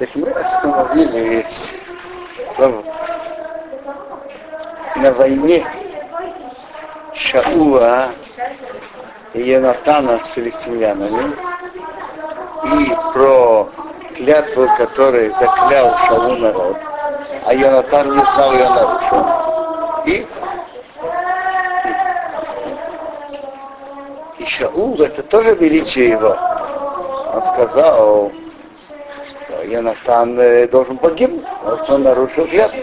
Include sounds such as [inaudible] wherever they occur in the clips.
Так мы остановились на войне Шауа и Янатана с филистимлянами и про клятву, которую заклял Шау народ, а Янатан не знал ее нарушил. И, и Шаул, это тоже величие его. Он сказал, Янатан должен погибнуть, потому что он нарушил клятву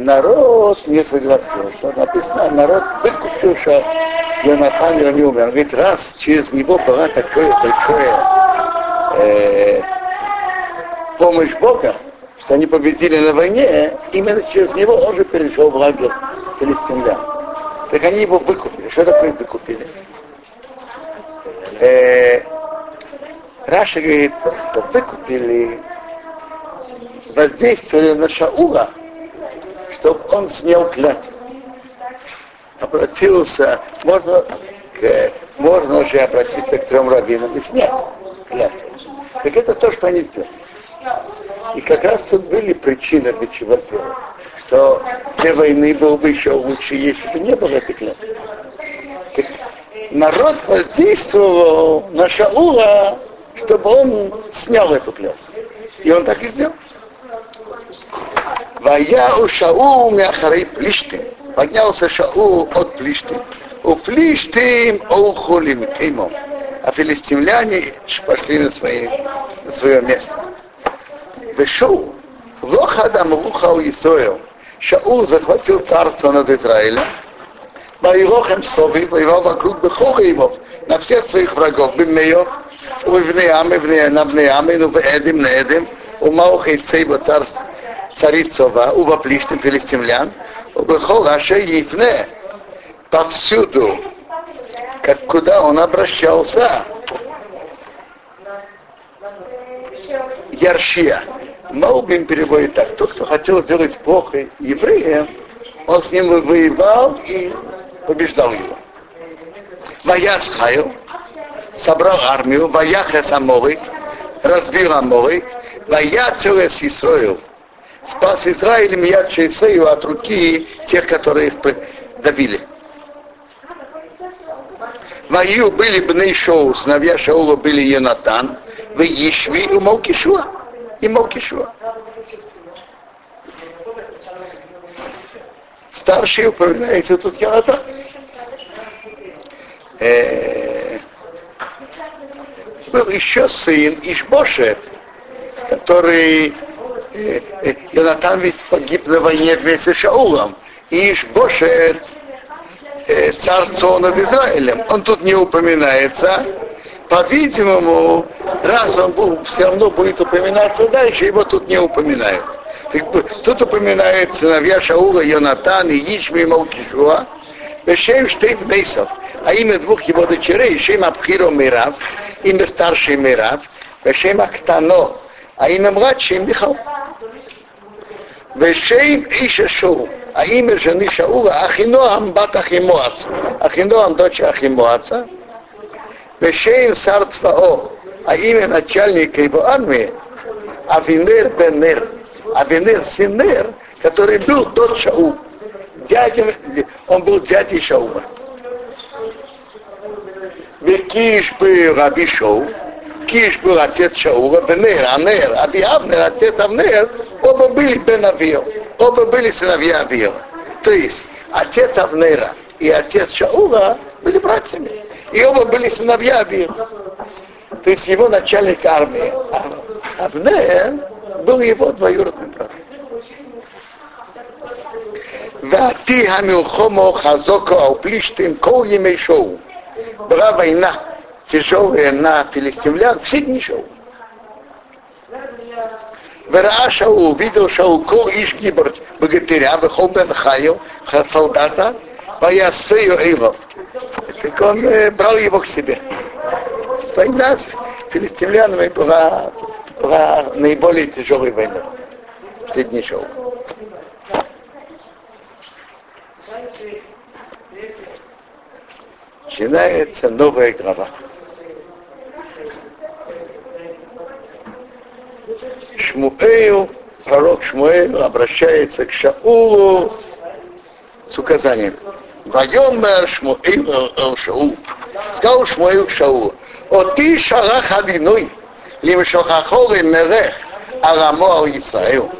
народ не согласился. Написано, народ выкупил, что Йонатан его не умер. Он говорит, раз через него была такое большое э, помощь Бога, что они победили на войне, именно через него он же перешел в лагерь филистимлян. Так они его выкупили. Что такое выкупили? Э, Раша говорит, что выкупили, воздействовали на Шаула, чтобы он снял клятву. Обратился, можно, к, можно уже обратиться к трем раввинам и снять клятву. Так это то, что они сделали. И как раз тут были причины, для чего сделать. Что для войны было бы еще лучше, если бы не было этой клятвы. Так народ воздействовал на Шаула, чтобы он снял эту клятву. И он так и сделал. Вая у Шау мяхарей плиштим. Поднялся Шау от плиштим. У плиштим оухолим кеймом. А филистимляне пошли на, свои, на свое место. Вешоу. Лохадам лухау Исоэл. Шаул захватил царство над Израилем. Воевохем Сови, воевал вокруг Бехогаимов, на всех своих врагов, Бимеев, Увнеам, Навнеам, Уведим, Недим, Умаухай Цейба царство царицова, уваплиштим филистимлян, убехол Аша Ифне, повсюду, как куда он обращался. Яршия. Маубим переводит так. Тот, кто хотел сделать плохо евреям, он с ним воевал и побеждал его. Ваяс Хайл собрал армию, Ваяхес Аморик, разбил Аморик, Ваяцелес Исроил, спас Израиль Мияд Шейсею от руки тех, которые их давили. Ваю были бны Шоу, сыновья Шаула были Йонатан, в Ешви и Малкишуа. И Малкишуа. Старший упоминается тут Йонатан. Э, был еще сын Ишбошет, который Йонатан ведь погиб на войне вместе с Шаулом. И Ишбошет, царство над Израилем, он тут не упоминается. По-видимому, раз он был, все равно будет упоминаться дальше, его тут не упоминают. Тут упоминается сыновья Шаула, Йонатан и Ишми и Малкишуа, Бешем Штейб Нейсов, а имя двух его дочерей, Шем Абхиро Мирав, имя старший Мирав, Бешем Актано, а имя младший Михал. Вешейм Иша Шоу, а имя жены Шаула Ахиноам бат Ахимоац. Ахиноам дочь. Вешейм Сар Цвао, а имя начальника его армии Авинер Бенер. Авинер сын Нер, который был тот Шаул. Дядя, он был дядей Шаула. Векиш был Раби Шоу, Киш был отец Шаула, Бенер, Анер, Аби Авнер, отец Авнер, оба были Бен Авио, оба были сыновья Авио. То есть отец Авнера и отец Шаула были братьями. И оба были сыновья Авио. То есть его начальник армии Авнер был его двоюродным братом. ועתי המלחומו חזוקו ופלישתים כל ימי шоу. была война тяжелая на филистимлян, все дни Шаула. Вераа Шаул увидел Шаул кол иш гибр, богатыря, выхол бен хаю, солдата, боясфею эйлов. Так он э, брал его к себе. Война с филистимлянами была, была наиболее тяжелой войной. Все дни Шаула. Начинается новая глава. Шмуэл, пророк Шмуэл обращается к Шаулу с указанием. Вайомер Шмуэл эл Шаул. Сказал Шмуэл к Шаулу. О ты шалах одиной, лим шохахол и мерех, арамо Исраил.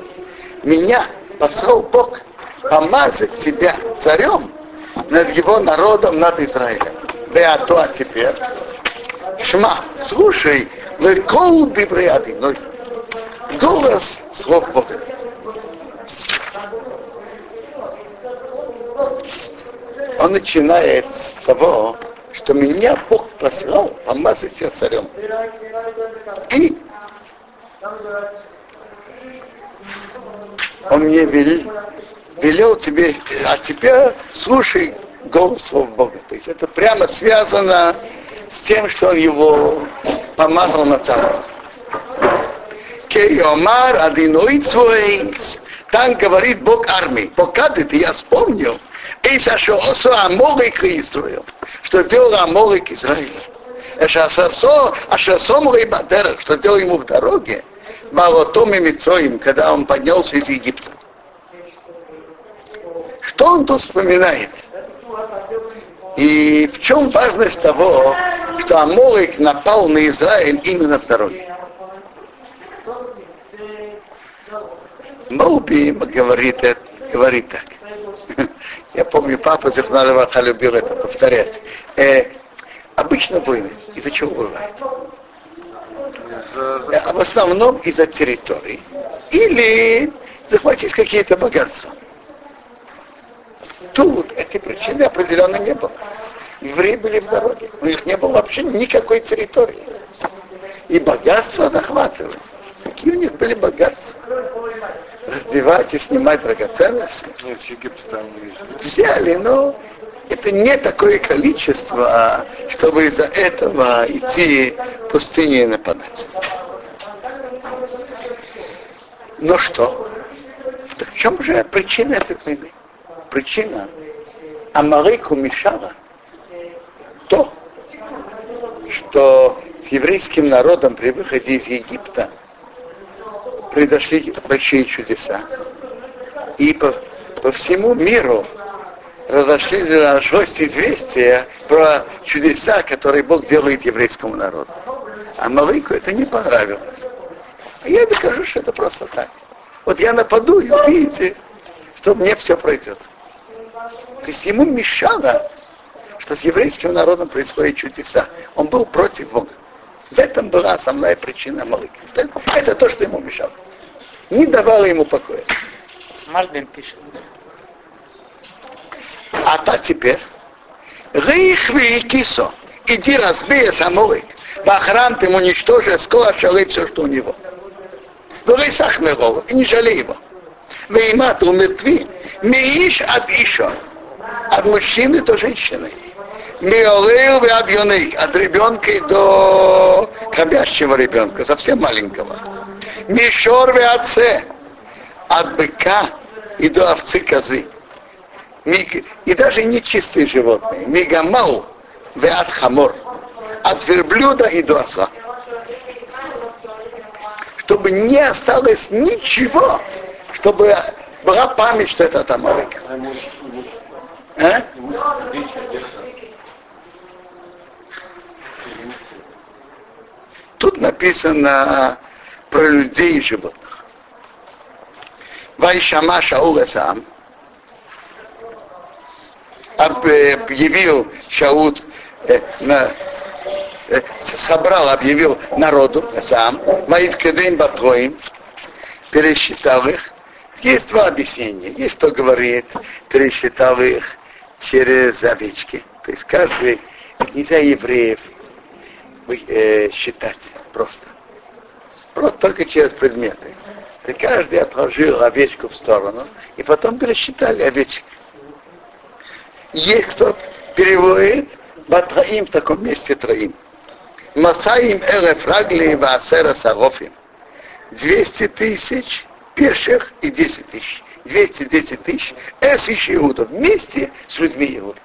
Меня послал Бог помазать тебя царем над его народом, над Израилем. Да а а теперь. Шма, слушай, лекол дыбряды, ну, голос слов Бога. Он начинает с того, что меня Бог послал помазать тебя царем. И он мне велел, велел тебе, а теперь слушай голос слов Бога. То есть это прямо связано с тем, что он его помазал на царство. Кейомар Адиной Там говорит Бог армии. Пока ты, я вспомнил, и за что осо Аморик Израил, что сделал Аморик Израиль. Ашасо, Ашасо Мурейбадер, что сделал ему в дороге, Малотом и Мицоим, когда он поднялся из Египта. Что он тут вспоминает? И в чем важность того, что Аморик напал на Израиль именно в дороге? Моуби говорит, говорит так. [laughs] Я помню, папа Зихнароваха любил это повторять. Э, обычно войны из-за чего бывает? Э, в основном из-за территории. Или захватить какие-то богатства. Тут этой причины определенно не было. Евреи были в дороге. У них не было вообще никакой территории. И богатства захватывать. Какие у них были богатства? Раздевать и снимать драгоценности. Нет, с Египта там есть. Взяли, но это не такое количество, чтобы из-за этого идти в пустыне и нападать. Но что? Так в чем же причина этой войны? Причина Амарику мешала то, что с еврейским народом при выходе из Египта произошли большие чудеса. И по, по всему миру разошли разошлось известия про чудеса, которые Бог делает еврейскому народу. А Малыку это не понравилось. А я докажу, что это просто так. Вот я нападу, и увидите, что мне все пройдет. То есть ему мешало, что с еврейским народом происходят чудеса. Он был против Бога. В этом была основная причина Малыка. Это, это то, что ему мешало. Не давало ему покоя. Мальбин пишет. А та теперь. Рейхви и кисо. Иди разбей самолик. В охран ты уничтожи, скоро шалей все, что у него. В рейсах мирова. И не жалей его. Веймат умертви. Мииш от Ишо. От мужчины до женщины. Миолейл и объюник. От ребенка до хобящего ребенка, совсем маленького. Мишор и отце. От быка и до овцы козы. И даже нечистые животные. Мигамал и от хамор. От верблюда и до оса. Чтобы не осталось ничего, чтобы была память, что это от Амалыка. А? Тут написано про людей и животных. Вайшама Шаула сам объявил Шаут, э, на, э, собрал, объявил народу сам, моих кедым батроим, пересчитал их. Есть два объяснения. Есть кто говорит, пересчитал их через овечки. То есть каждый, нельзя евреев э, считать просто. Просто только через предметы. И каждый отложил овечку в сторону, и потом пересчитали овечек. Есть кто переводит Батраим в таком месте троим. Масаим элеф рагли ваасера сарофим. 200 тысяч пеших и 10 тысяч. 210 тысяч эс ищ Иуда вместе с людьми Иуда.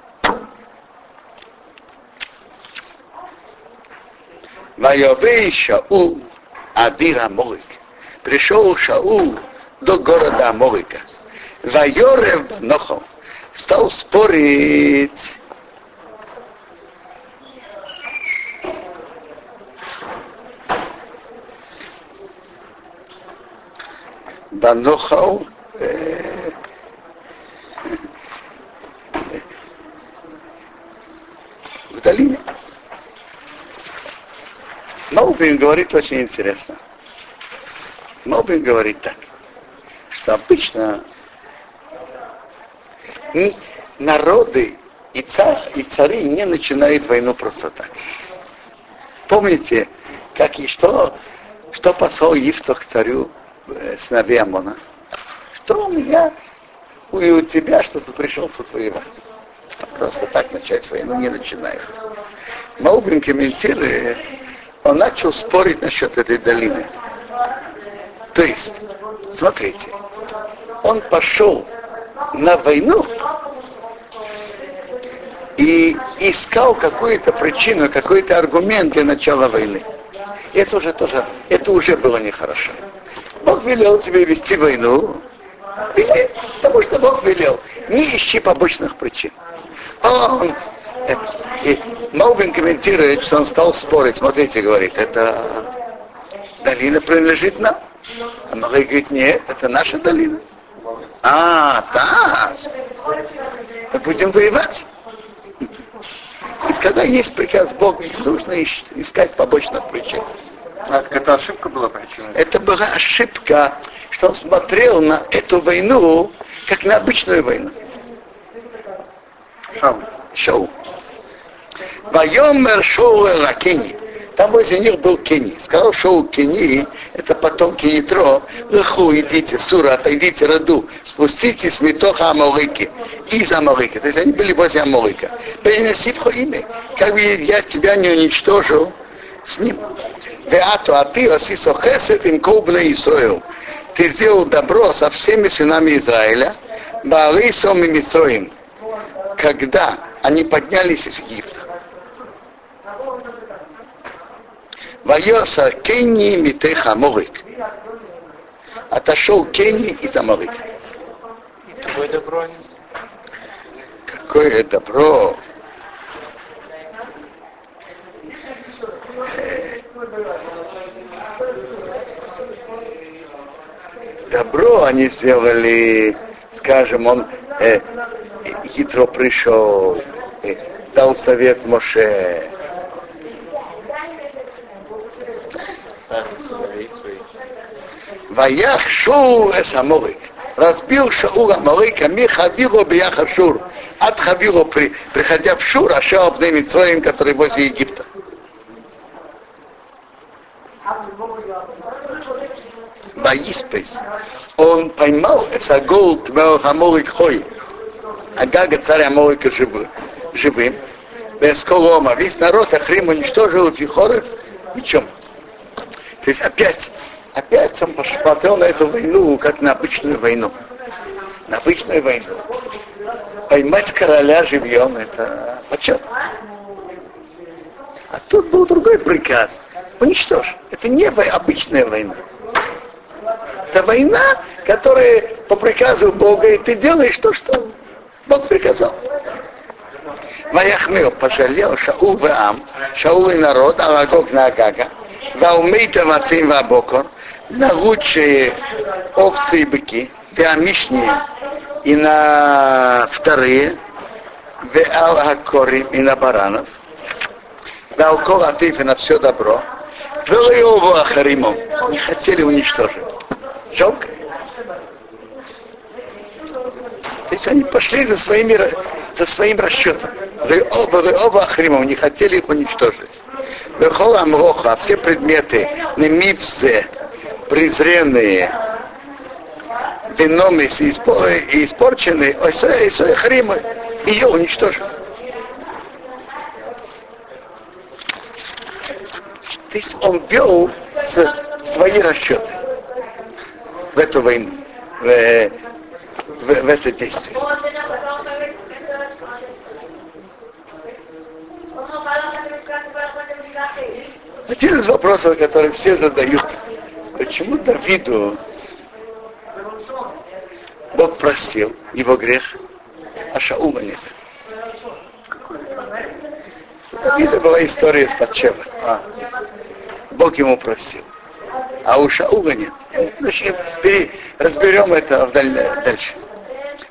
Вайовей Шаул Адир Аморик. пришел Шаул до города Аморика. Вайорев Банохом стал спорить Банохау э, в долине. Маубин говорит очень интересно. Маубин говорит так, что обычно народы и, царь, и цари не начинают войну просто так. Помните, как и что, что послал Ифтах царю э, сыновей Амона? Что у меня и у тебя, что ты пришел тут воевать? Просто так начать войну не начинает. Маубин комментирует, он начал спорить насчет этой долины. То есть, смотрите, он пошел на войну и искал какую-то причину, какой-то аргумент для начала войны. Это уже тоже, это уже было нехорошо. Бог велел тебе вести войну, и, потому что Бог велел, не ищи побочных причин. Он, э, и Маубин комментирует, что он стал спорить. Смотрите, говорит, это долина принадлежит нам. А Малай говорит, нет, это наша долина. А, так. Мы будем воевать. Ведь когда есть приказ Бога, не нужно искать побочных причин. А, это ошибка была причиной? Это была ошибка, что он смотрел на эту войну как на обычную войну. Шау. Шоу. Вайомер шоу Ракени. Там возле них был Кени. Сказал шоу Кени, это потом Кенитро. Леху, идите, Сура, отойдите роду, спуститесь метоха Амалыки. Из Амалыки. То есть они были возле Амалыка. Принеси в имя. Как бы я тебя не уничтожил с ним. Веату, а ты, Осисо Хесет, им Коубна Исраил. Ты сделал добро со всеми сынами Израиля, Баалисом и Митроим, когда они поднялись из Египта. Вайоса Кенни Митеха Аморик. Отошел Кенни из Аморика. Какое добро Какое добро! Добро они сделали, скажем, он э, хитро пришел, э, дал совет Моше, Ваях Шоу эс Аморик. Разбил Шаул Аморика ми Хавило Бияха Шур. От Хавило, при, приходя в Шур, а Шаул Митроим, который возле Египта. Ваиспес. Он поймал Эсагол Кмел Аморик Хой. Агага царь Аморика живым. живым. Без колома. Весь народ Ахрим уничтожил Фихоров. Ничем. То есть опять опять он посмотрел на эту войну, как на обычную войну. На обычную войну. Поймать короля живьем, это почет. А тут был другой приказ. Уничтожь. Это не обычная война. Это война, которая по приказу Бога, и ты делаешь то, что Бог приказал. Ваяхмил пожалел Шаул Ваам, Шаул и народ, Алагог на Агага, Ваумейта Вацим Вабокор, на лучшие овцы и быки, Веамишние и на вторые, Веал и на баранов, Веалкол Атиф и на все добро, Велиову Ахаримом не хотели уничтожить. Жалко. То есть они пошли за, своими, за своим расчетом. Оба, оба Ахримов не хотели их уничтожить. Вехол Амроха, все предметы, немипзе, презренные, вином и испорченные, и хримы, ее уничтожили. То есть он вел свои расчеты в эту войну, в, в, в это действие. Один из вопросов, который все задают, почему Давиду Бог простил его грех, а Шаула нет. У Давида была история с Подчева. А, Бог ему простил. А у Шаула нет. Значит, пере- разберем это вдаль- дальше.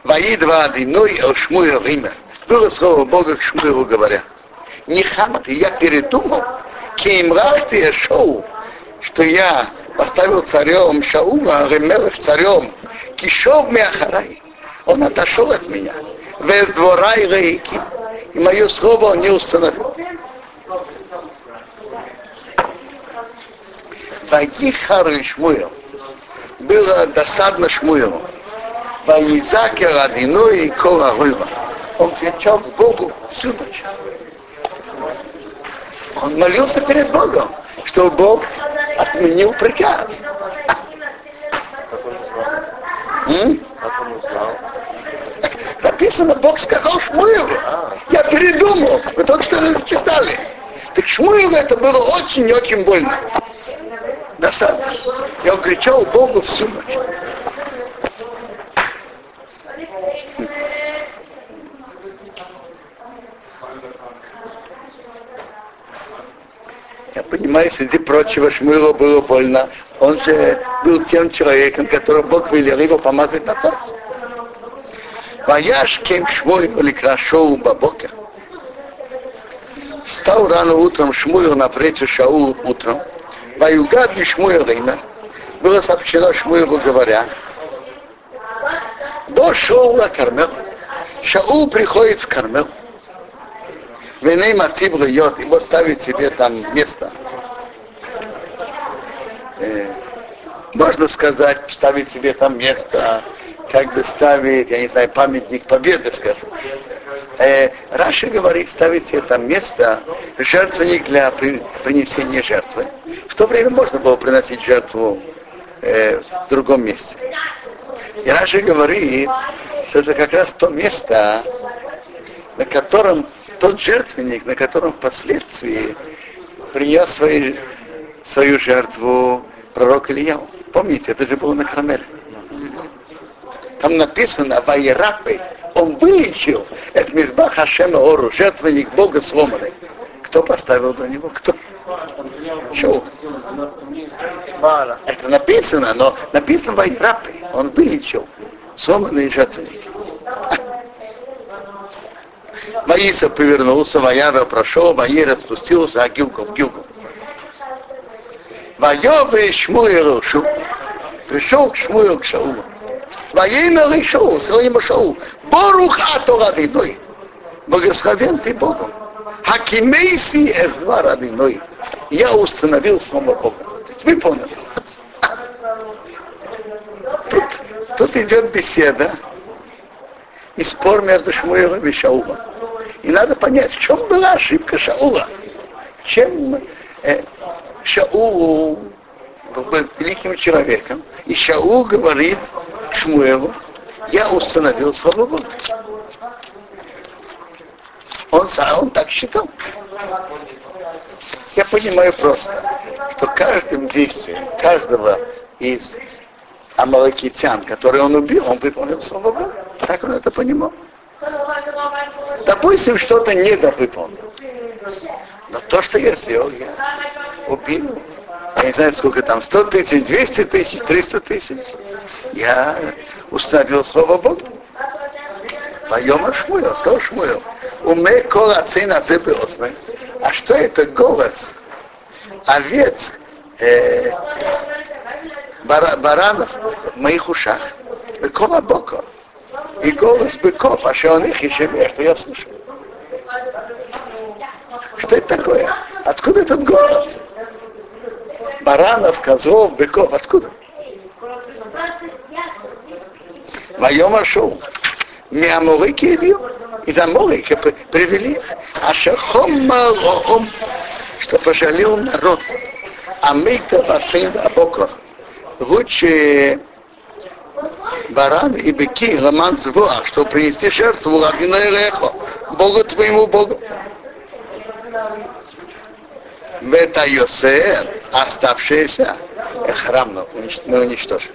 Ваидва Адиной о Шмуя Рима. Было слово Бога к Шмуеву говоря. Не хам я передумал, кемрах ты шоу, что я поставил царем Шаула, Ремелых царем, кишов мяхарай. Он отошел от меня. Вез двора и рейки. И мое слово он не установил. Вагихар и Шмуел. Было досадно Шмуелу. Ваизаке Радино и Кора. Он кричал к Богу всю ночь. Он молился перед Богом, что Бог отменил приказ. Написано, Бог сказал Шмуилу. Я передумал. Вы только что это читали. Так Шмуилу это было очень и очень больно. Досадно. Я он кричал Богу всю ночь. Я понимаю, среди прочего Шмуилу было больно. Он же был тем человеком, которого Бог велел его помазать на царство. Ваяш кем Шмуил ликрашоу бабока. Встал рано утром Шмуил напротив Шаул утром. Ваюгад ли Шмуил имя. Было сообщено Шмуилу, говоря, до Шаула Кармел. Шаул приходит в Кармел. Веней Матиб льет, его ставит себе там место. Можно сказать, ставить себе там место, как бы ставить, я не знаю, памятник победы, скажем. Э, Раши говорит, ставить себе там место, жертвенник для при- принесения жертвы. В то время можно было приносить жертву э, в другом месте. И Раши говорит, что это как раз то место, на котором тот жертвенник, на котором впоследствии принес свои, свою жертву пророк Ильяу. Помните, это же было на Кармеле. Там написано Вайрапы, он вылечил это Мизбах Хашема Ору, жертвенник Бога сломанный. Кто поставил до него? Кто? Шоу. Это написано, но написано Вайрапы, он вылечил сломанный жертвенник. Маиса повернулся, Ваяра прошел, Ваи распустился, а Гилгу в Гилгу. Вайовы Шмуил Шу. Пришел к Шмуил к Шаулу. Воимя и Шаул, сказал ему Шаул, Борух Ато Радиной. Благословен ты Богом. Хакимейси эс два Радиной. Я установил самого Бога. Вы поняли? Тут, тут идет беседа и спор между Шмуилом и Шаулом. И надо понять, в чем была ошибка Шаула. Чем э, Шаул был великим человеком, и Шаул говорит Шмуэлу, я установил своего Бога. Он, он так считал. Я понимаю просто, что каждым действием каждого из амалакитян, который он убил, он выполнил своего Бога. Так он это понимал. Допустим, что-то недовыполнил. Но то, что я сделал, я убил. Я не знаю, сколько там, 100 тысяч, 200 тысяч, 300 тысяч. Я установил слово Бога. Поема Шмуэл, сказал Шмуэл. Уме кола цена зыбылосны. А что это голос? Овец, э, бара- баранов в моих ушах. Кола бока. И голос быков, а что он их еще что я слышу. Что это такое? Откуда этот голос? Баранов, козлов, быков, откуда? Моем шоу. Миаморики бил. Из Аморики при- привели их. А шахомалоом, что пожалел народ. А мы-то бацин абокор. Лучше баран и быки, роман звуа, что принести жертву Ладиной Рехо, Богу твоему Богу. В это Йосер, оставшееся, храм мы уничтожили.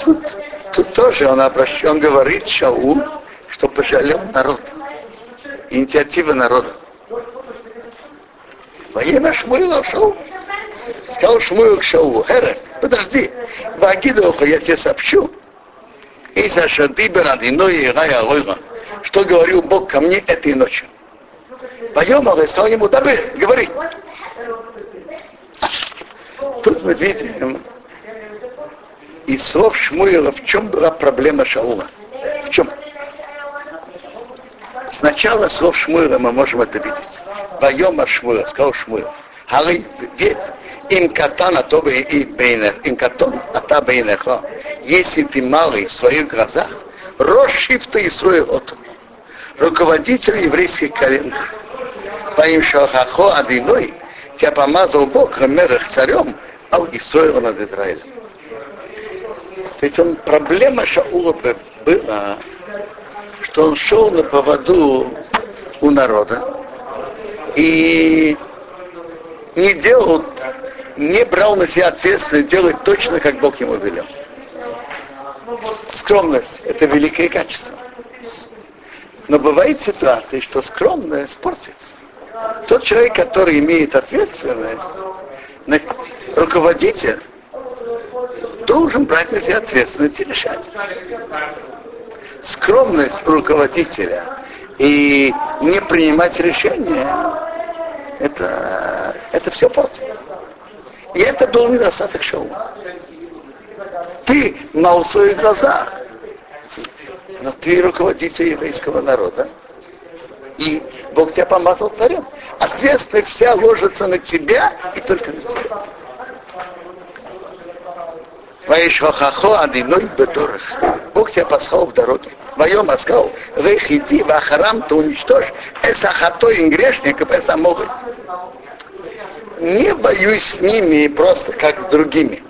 Тут, тут тоже он обращен, он говорит Шаул, что пожалел народ. Инициатива народа. Во имя Шмуила Шаул. Сказал Шмуил к Шаулу, Херев, подожди, Вагидоху я тебе сообщу, и за Шадибер Адиной и Рая что говорил Бог ко мне этой ночью. Поем, и сказал ему, да говори. Тут мы видим из слов Шмуила, в чем была проблема Шаула. В чем? Сначала слов Шмуила мы можем это видеть. Воема Шмуила, сказал Шмуил. Али, ведь им катан ато и бейнех, им катон ата бейнеха. Если ты малый в своих глазах, расшифта и строил оту. Руководитель еврейских колен. По им шахахо одиной, тебя помазал Бог мерах царем, а и строил над Израилем. То есть он, проблема Шаула была, что он шел на поводу у народа и не делал, не брал на себя ответственность делать точно, как Бог ему велел. Скромность – это великое качество. Но бывает ситуации, что скромность портит. Тот человек, который имеет ответственность, руководитель, должен брать на себя ответственность и решать. Скромность руководителя и не принимать решения, это, это все портит. И это был недостаток шоу. Ты в своих глазах, но ты руководитель еврейского народа. И Бог тебя помазал царем. Ответственность вся ложится на тебя и только на тебя. Ваишхахахо адиной бедорах. Бог тебя послал в дороге. Воем сказал, иди в ахарам, то уничтожь эсахато и грешников, эса могут. Не воюй с ними просто как с другими.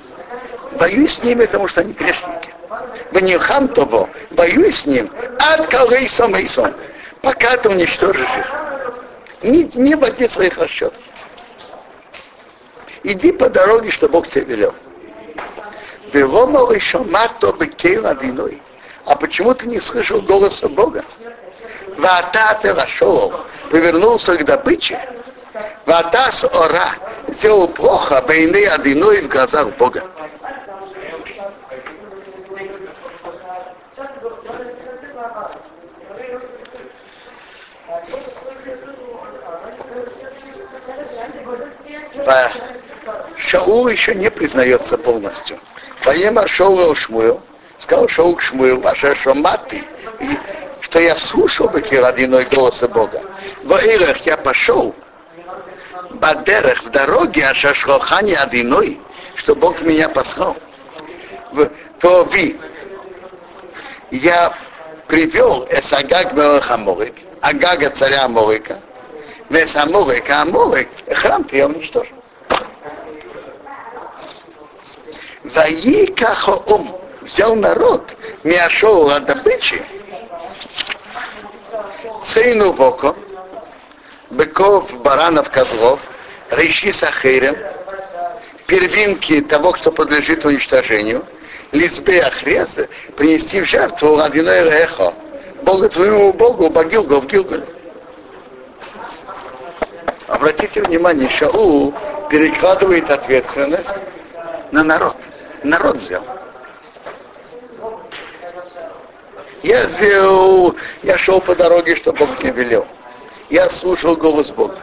Воюй с ними, потому что они грешники. В нихам того, воюй с ним, от калейсом эйсон, пока ты уничтожишь их. Не, не води своих расчетов. Иди по дороге, что Бог тебе велел. Велома шамато бекейла виной. А почему ты не слышал голоса Бога? Вата ты вошел, повернулся к добыче. Вата с ора сделал плохо бейны одиной в глазах Бога. Шаул еще не признается полностью. Поема Шоу Шмуэл, сказал Шоу к Шмуэл, ваше шоматы, что я слушал бы родиной голоса Бога. В Ирах я пошел, Бадерах в дороге, а Шашхохани одиной, что Бог меня послал. В Тови я привел Эсагаг Мелахаморик, Агага царя Аморика, Вес Аморик, храм ты я уничтожил. Ваикахоом взял народ, Миашоу от добычи, Цейну Воко, быков, баранов, козлов, реши сахирем, первинки того, кто подлежит уничтожению, лизбе ахреза, принести в жертву одиное эхо, Бога твоему Богу, Багилгу в Гилгале. Обратите внимание, Шаул перекладывает ответственность на народ. Народ взял. Я сделал, я шел по дороге, что Бог мне велел. Я слушал голос Бога.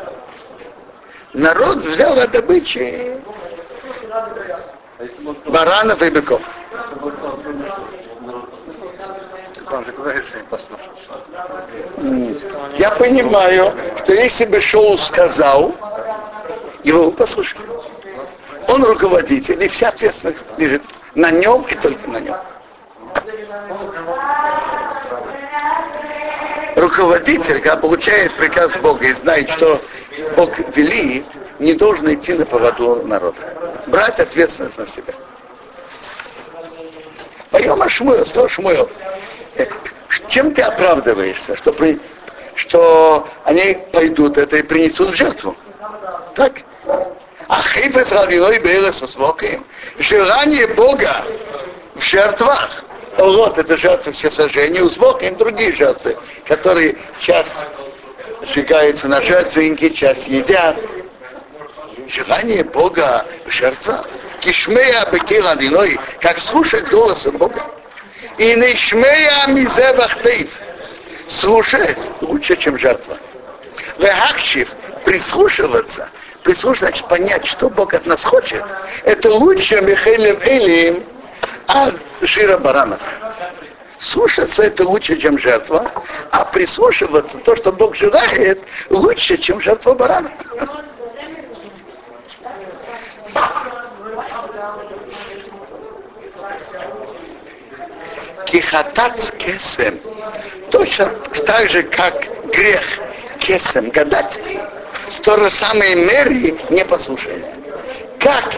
Народ взял от добычи баранов и быков. Я понимаю, что если бы Шоу сказал, его бы послушали. Он руководитель, и вся ответственность лежит на нем и только на нем. Руководитель, когда получает приказ Бога и знает, что Бог велит, не должен идти на поводу народа. Брать ответственность на себя. Поем Шмуэл, сказал Шмуэл, э, чем ты оправдываешься, что, при, что они пойдут это и принесут жертву? Так? А хейфес равиной бейлес усвоким. Желание Бога в жертвах. Вот это жертвы все сожжения, узбоким другие жертвы, которые час сжигаются на жертвенники, час едят. Желание Бога в жертвах. Кишмея бекила диной, как слушать голос Бога. И не шмея мизевахтейв. Слушать лучше, чем жертва. Вехакшив, прислушиваться, прислушаться, значит понять, что Бог от нас хочет, это лучше Михаилем Элием от жира баранов. Слушаться это лучше, чем жертва, а прислушиваться, то, что Бог желает, лучше, чем жертва барана. Кихатац кесем. Точно так же, как грех кесем гадать. В то же самое мере непослушание. Как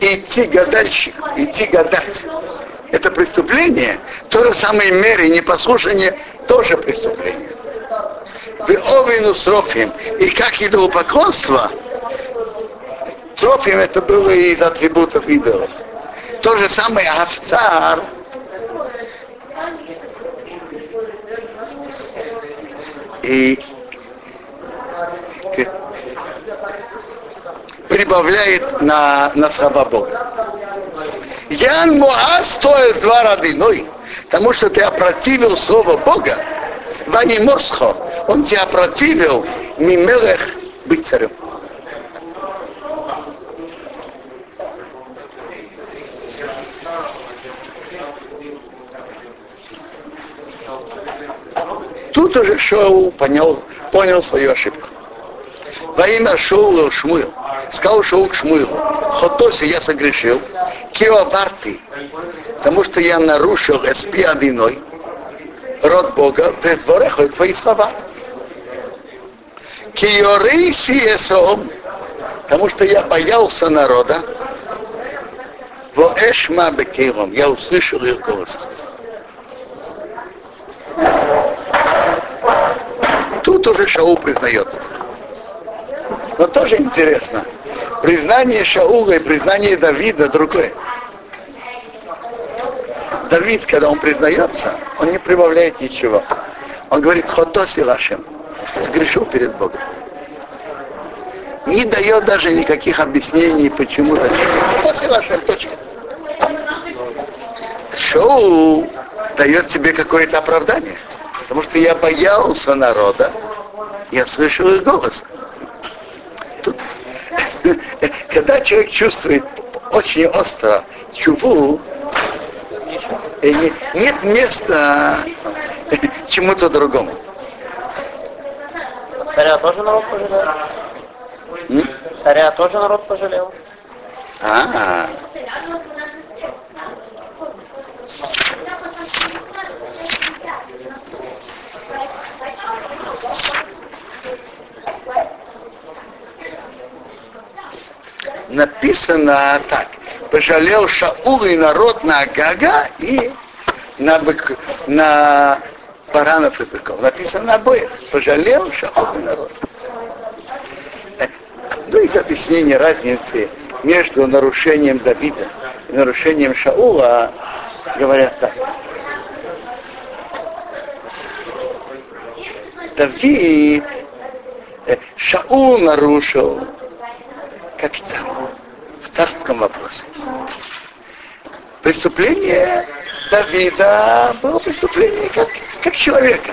идти гадальщик, идти гадать, это преступление, то же самое мере непослушание тоже преступление. В Овину с Рофим, и как идолопоклонство, Трофим это было из атрибутов идолов. То же самое овцар, и прибавляет на, на слова Бога. Ян Муаз, то есть два родиной, потому что ты опротивил слово Бога, Вани Мосхо, он тебя опротивил, Мимелех быть царем. Тут уже Шоу понял, понял свою ошибку. Во имя Шоула Шмуил. Сказал Шоу к Шмуилу. Хотоси я согрешил. Киоварты. Потому что я нарушил эспи одиной. Род Бога. Дезвореха твои слова. Киорейси эсом. Потому что я боялся народа. Во эшма бекейлом. Я услышал их голос. Тут уже Шаул признается. Но тоже интересно. Признание Шаула и признание Давида другое. Давид, когда он признается, он не прибавляет ничего. Он говорит, ходоси лашем, сгрешил перед Богом. Не дает даже никаких объяснений, почему так. Ходоси лашем, точка. Шоу дает себе какое-то оправдание. Потому что я боялся народа, я слышал их голос. Тут, когда человек чувствует очень остро чуву, нет места чему-то другому. Царя тоже народ пожалел? М? Царя тоже народ пожалел? А, написано так. Пожалел Шаул и народ на Агага и на, бык, на баранов и быков. Написано на обоих. Пожалел Шаул и народ. Одно из объяснений разницы между нарушением Давида и нарушением Шаула говорят так. Давид, э, Шаул нарушил как царь в царском вопросе. Преступление Давида было преступление как, как человека.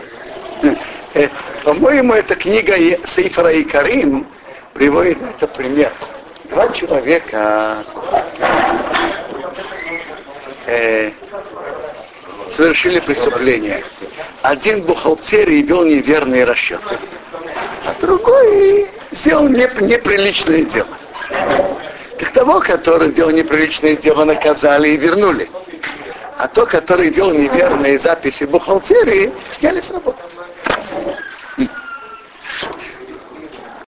Э, По-моему, эта книга Сейфара и Карим приводит на это пример. Два человека э, совершили преступление. Один бухгалтерий вел неверные расчеты, а другой сделал неп- неприличное дело. Так того, который делал неприличное дело, наказали и вернули. А то, который вел неверные записи бухгалтерии, сняли с работы.